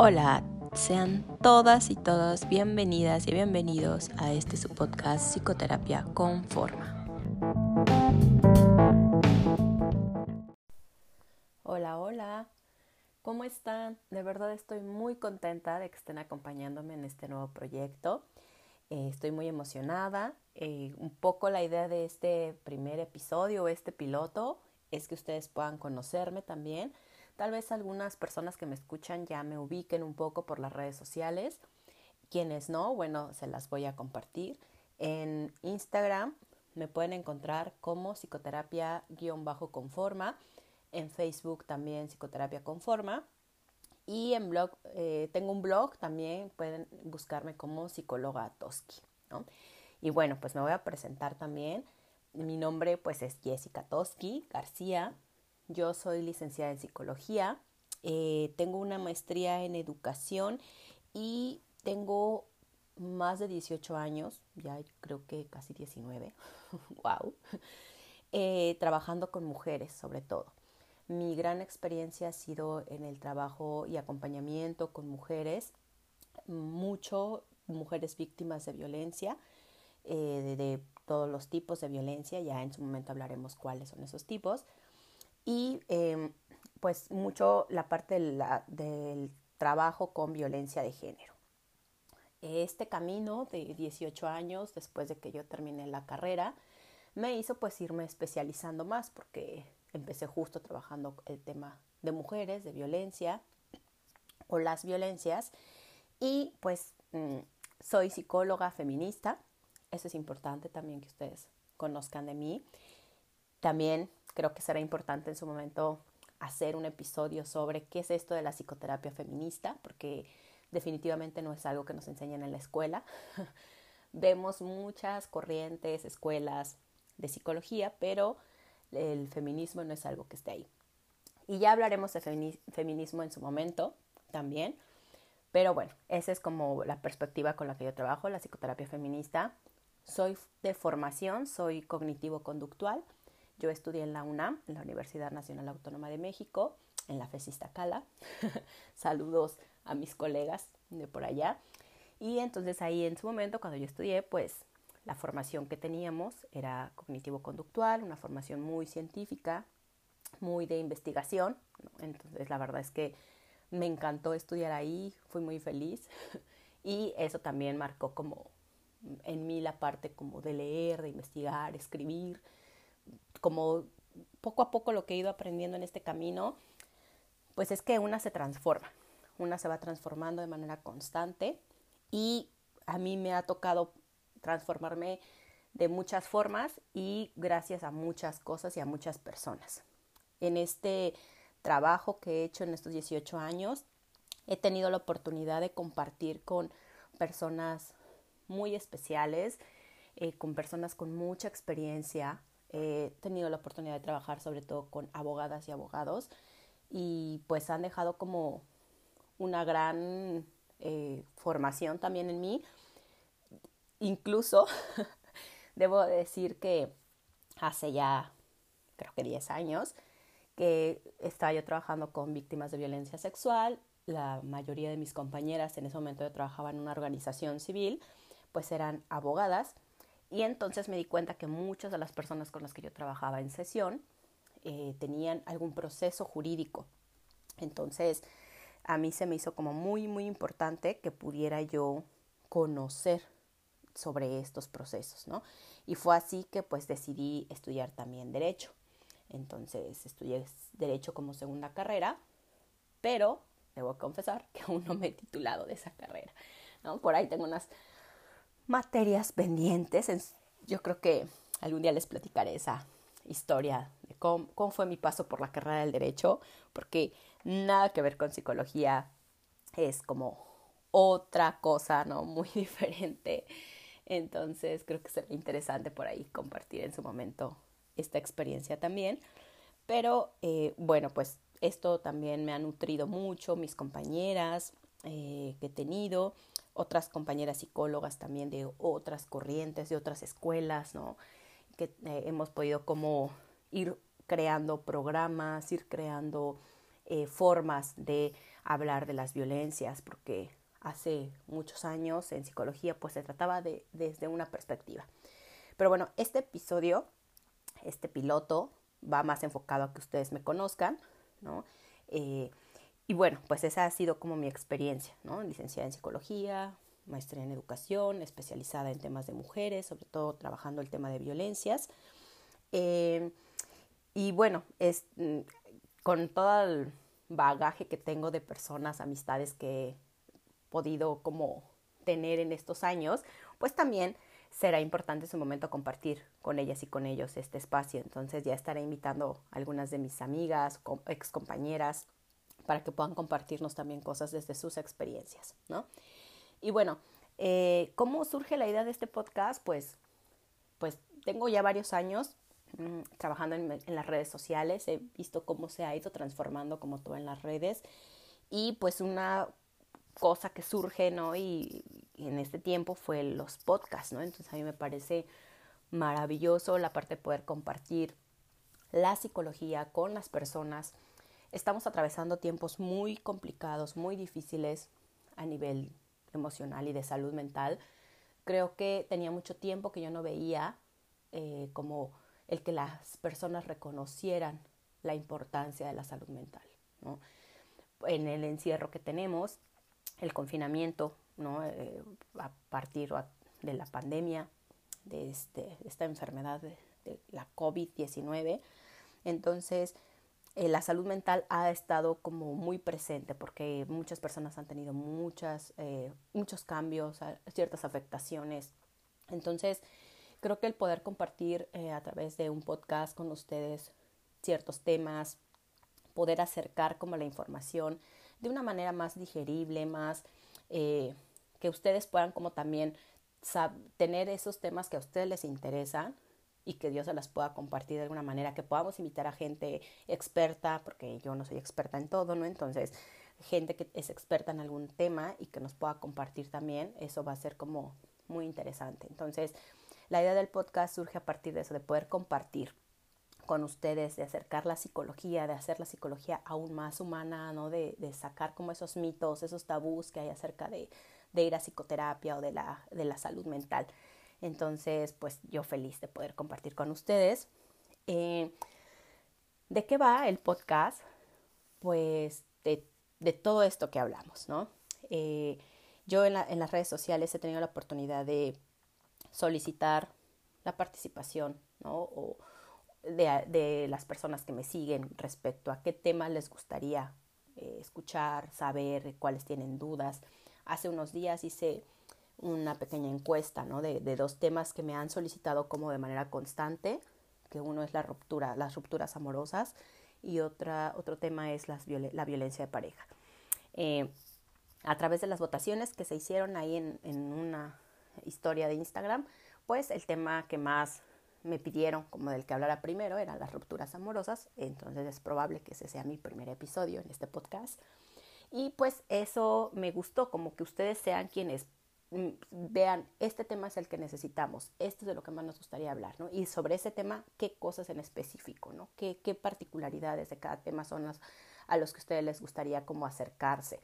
Hola, sean todas y todos bienvenidas y bienvenidos a este su podcast Psicoterapia con Forma. Hola, hola, ¿cómo están? De verdad estoy muy contenta de que estén acompañándome en este nuevo proyecto. Eh, estoy muy emocionada. Eh, un poco la idea de este primer episodio, este piloto, es que ustedes puedan conocerme también Tal vez algunas personas que me escuchan ya me ubiquen un poco por las redes sociales. Quienes no, bueno, se las voy a compartir. En Instagram me pueden encontrar como psicoterapia-conforma. En Facebook también psicoterapia conforma. Y en blog, eh, tengo un blog también, pueden buscarme como psicóloga Toski. Y bueno, pues me voy a presentar también. Mi nombre pues es Jessica Toski García. Yo soy licenciada en psicología, eh, tengo una maestría en educación y tengo más de 18 años, ya creo que casi 19, wow, eh, trabajando con mujeres sobre todo. Mi gran experiencia ha sido en el trabajo y acompañamiento con mujeres, mucho mujeres víctimas de violencia, eh, de, todos los tipos de violencia, ya en su momento hablaremos cuáles son esos tipos y em, pues mucho la parte del trabajo con violencia de género. Este camino de 18 años después de que yo terminé la carrera me hizo pues irme especializando más porque empecé justo trabajando el tema de mujeres, de violencia o las violencias y pues mm, soy psicóloga feminista, eso es importante también que ustedes conozcan de mí. También creo que será importante en su momento hacer un episodio sobre qué es esto de la psicoterapia feminista, porque definitivamente no es algo que nos enseñan en la escuela. Vemos muchas corrientes, escuelas de psicología, pero el feminismo no es algo que esté ahí. Y ya hablaremos de feminismo en su momento también. Pero bueno, esa es como la perspectiva con la que yo trabajo, la psicoterapia feminista. Soy de formación, soy cognitivo-conductual yo estudié en la UNAM, en la Universidad Nacional Autónoma de México, en la FESISTA Cala. Saludos a mis colegas de por allá. Y entonces ahí en su momento, cuando yo estudié, pues la formación que teníamos era cognitivo-conductual, una formación muy científica, muy de investigación. Entonces la verdad es que me encantó estudiar ahí, fui muy feliz y eso también marcó como en mí la parte como de leer, de investigar, escribir, como poco a poco lo que he ido aprendiendo en este camino, pues es que una se transforma, una se va transformando de manera constante y a mí me ha tocado transformarme de muchas formas y gracias a muchas cosas y a muchas personas. En este trabajo que he hecho en estos 18 años, he tenido la oportunidad de compartir con personas muy especiales, eh, con personas con mucha experiencia, He tenido la oportunidad de trabajar sobre todo con abogadas y abogados y pues han dejado como una gran eh, formación también en mí. Incluso debo decir que hace ya creo que 10 años que estaba yo trabajando con víctimas de violencia sexual. La mayoría de mis compañeras en ese momento yo trabajaba en una organización civil, pues eran abogadas y entonces me di cuenta que muchas de las personas con las que yo trabajaba en sesión eh, tenían algún proceso jurídico. Entonces, a mí se me hizo como muy, muy importante que pudiera yo conocer sobre estos procesos, ¿no? Y fue así que pues decidí estudiar también derecho. Entonces estudié derecho como segunda carrera, pero debo confesar que aún no me he titulado de esa carrera, ¿no? Por ahí tengo unas materias pendientes. Yo creo que algún día les platicaré esa historia de cómo, fue mi paso por la carrera del derecho, porque nada que ver con psicología es como otra cosa, ¿no? Muy diferente. Entonces creo que será interesante por ahí compartir en su momento esta experiencia también. Pero eh, bueno, pues esto también me ha nutrido mucho, mis compañeras eh, que he tenido otras compañeras psicólogas también de otras corrientes, de otras escuelas, ¿no? Que eh, hemos podido como ir creando programas, ir creando eh, formas de hablar de las violencias, porque hace muchos años en psicología pues se trataba de desde una perspectiva. Pero bueno, este episodio, este piloto, va más enfocado a que ustedes me conozcan, ¿no? Eh, y bueno, pues esa ha sido como mi experiencia, ¿no? Licenciada en psicología, maestría en educación, especializada en temas de mujeres, sobre todo trabajando el tema de violencias. Eh, y bueno, es, mm, con todo el bagaje que tengo de personas, amistades que he podido como tener en estos años, pues también será importante en su momento compartir con ellas y con ellos este espacio. Entonces ya estaré invitando a algunas de mis amigas, ex compañeras, para que puedan compartirnos también cosas desde sus experiencias, ¿no? Y bueno, eh, ¿cómo surge la idea de este podcast? Pues, pues tengo ya varios años mm, trabajando en, las redes sociales, he visto cómo se ha ido transformando como todo en las redes y pues una cosa que surge, ¿no? Y, en este tiempo fue los podcasts, ¿no? Entonces a mí me parece maravilloso la parte de poder compartir la psicología con las personas. Estamos atravesando tiempos muy complicados, muy difíciles a nivel emocional y de salud mental. Creo que tenía mucho tiempo que yo no veía eh, como el que las personas reconocieran la importancia de la salud mental. ¿no? En el encierro que tenemos, el confinamiento, ¿no? Eh, a partir de la pandemia, de, este, esta enfermedad de, la COVID-19. Entonces, eh, la salud mental ha estado como muy presente porque muchas personas han tenido muchas, eh, muchos cambios, ciertas afectaciones. Entonces, creo que el poder compartir a través de un podcast con ustedes ciertos temas, poder acercar como la información de una manera más digerible, más eh, que ustedes puedan como también tener esos temas que a ustedes les interesan y que Dios se las pueda compartir de alguna manera, que podamos invitar a gente experta, porque yo no soy experta en todo, ¿no? Entonces, gente que es experta en algún tema y que nos pueda compartir también, eso va a ser como muy interesante. Entonces, la idea del podcast surge a partir de eso, de poder compartir con ustedes, de acercar la psicología, de hacer la psicología aún más humana, ¿no? De, de sacar como esos mitos, esos tabús que hay acerca de, de, ir a psicoterapia o de la, de la salud mental. Entonces, pues yo feliz de poder compartir con ustedes. Eh, ¿De qué va el podcast? Pues de, todo esto que hablamos, ¿no? Eh, yo en las redes sociales he tenido la oportunidad de solicitar la participación, ¿no? O, de, las personas que me siguen respecto a qué temas les gustaría eh, escuchar, saber, cuáles tienen dudas. Hace unos días hice una pequeña encuesta ¿no? de, dos temas que me han solicitado como de manera constante, que uno es la ruptura, las rupturas amorosas y otra, otro tema es las, la violencia de pareja. Eh, a través de las votaciones que se hicieron ahí en, en una historia de Instagram, pues el tema que más me pidieron como del que hablara primero, eran las rupturas amorosas, entonces es probable que ese sea mi primer episodio en este podcast. Y pues eso me gustó, como que ustedes sean quienes vean, este tema es el que necesitamos, esto es de lo que más nos gustaría hablar, ¿no? Y sobre ese tema, qué cosas en específico, ¿no? ¿Qué, qué particularidades de cada tema son las a los que a ustedes les gustaría como acercarse,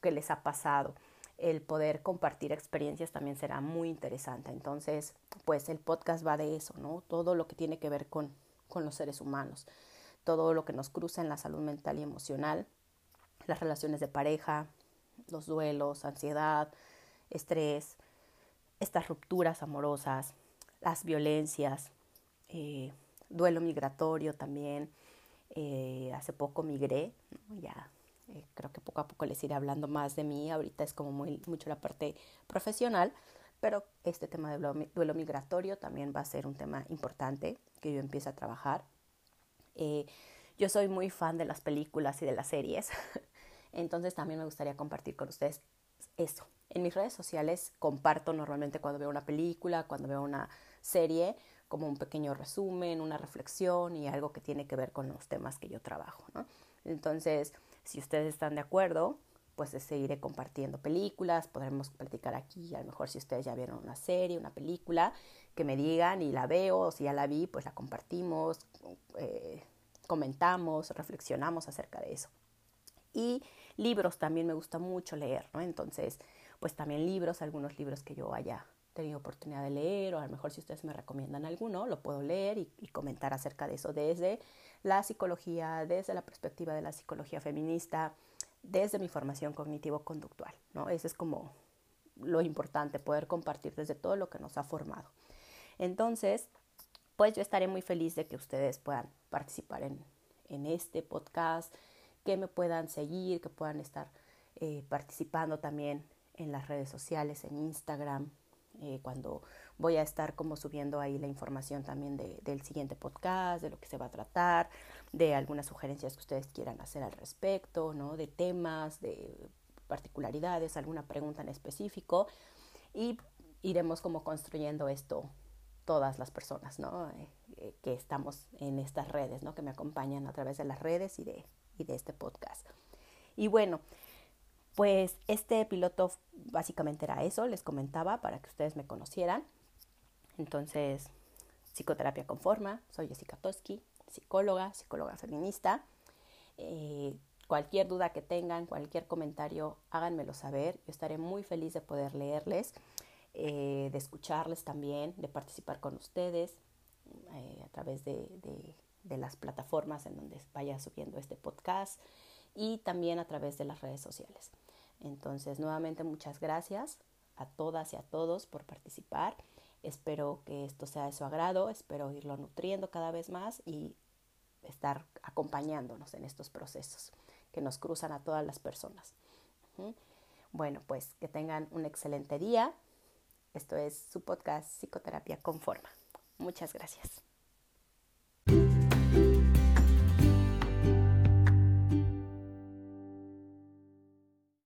qué les ha pasado el poder compartir experiencias también será muy interesante. Entonces, pues el podcast va de eso, ¿no? Todo lo que tiene que ver con, con los seres humanos, todo lo que nos cruza en la salud mental y emocional, las relaciones de pareja, los duelos, ansiedad, estrés, estas rupturas amorosas, las violencias, eh, duelo migratorio también. Eh, hace poco migré, ya eh, creo que poco a poco les iré hablando más de mí. Ahorita es como muy, mucho la parte profesional, pero este tema de duelo migratorio también va a ser un tema importante que yo empiece a trabajar. Eh, yo soy muy fan de las películas y de las series, entonces también me gustaría compartir con ustedes eso. En mis redes sociales comparto normalmente cuando veo una película, cuando veo una serie, como un pequeño resumen, una reflexión y algo que tiene que ver con los temas que yo trabajo. ¿no? Entonces, si ustedes están de acuerdo, pues seguiré compartiendo películas, podremos platicar aquí, a lo mejor si ustedes ya vieron una serie, una película, que me digan y la veo, o si ya la vi, pues la compartimos, eh, comentamos, reflexionamos acerca de eso. Y libros también me gusta mucho leer. Entonces, pues también libros, algunos libros que yo haya tenido oportunidad de leer o a lo mejor si ustedes me recomiendan alguno, lo puedo leer y, comentar acerca de eso desde la psicología, desde la perspectiva de la psicología feminista, desde mi formación cognitivo-conductual, ¿no? Eso es como lo importante, poder compartir desde todo lo que nos ha formado. Entonces, pues yo estaré muy feliz de que ustedes puedan participar en, en este podcast, que me puedan seguir, que puedan estar eh, participando también en las redes sociales, en Instagram, eh, cuando voy a estar como subiendo ahí la información también de, del siguiente podcast, de lo que se va a tratar, de algunas sugerencias que ustedes quieran hacer al respecto, ¿no? De temas, de particularidades, alguna pregunta en específico y iremos como construyendo esto todas las personas, ¿no? Eh, eh, que estamos en estas redes, ¿no? Que me acompañan a través de las redes y de, y de este podcast. Y bueno, pues este piloto básicamente era eso, les comentaba para que ustedes me conocieran. Entonces, psicoterapia con forma, soy Jessica Toski, psicóloga, psicóloga feminista. Eh, cualquier duda que tengan, cualquier comentario, háganmelo saber. Yo estaré muy feliz de poder leerles, eh, de escucharles también, de participar con ustedes eh, a través de, de las plataformas en donde vaya subiendo este podcast y también a través de las redes sociales. Entonces, nuevamente muchas gracias a todas y a todos por participar. Espero que esto sea de su agrado, espero irlo nutriendo cada vez más y estar acompañándonos en estos procesos que nos cruzan a todas las personas. Bueno, pues que tengan un excelente día. Esto es su podcast Psicoterapia con Forma. Muchas gracias.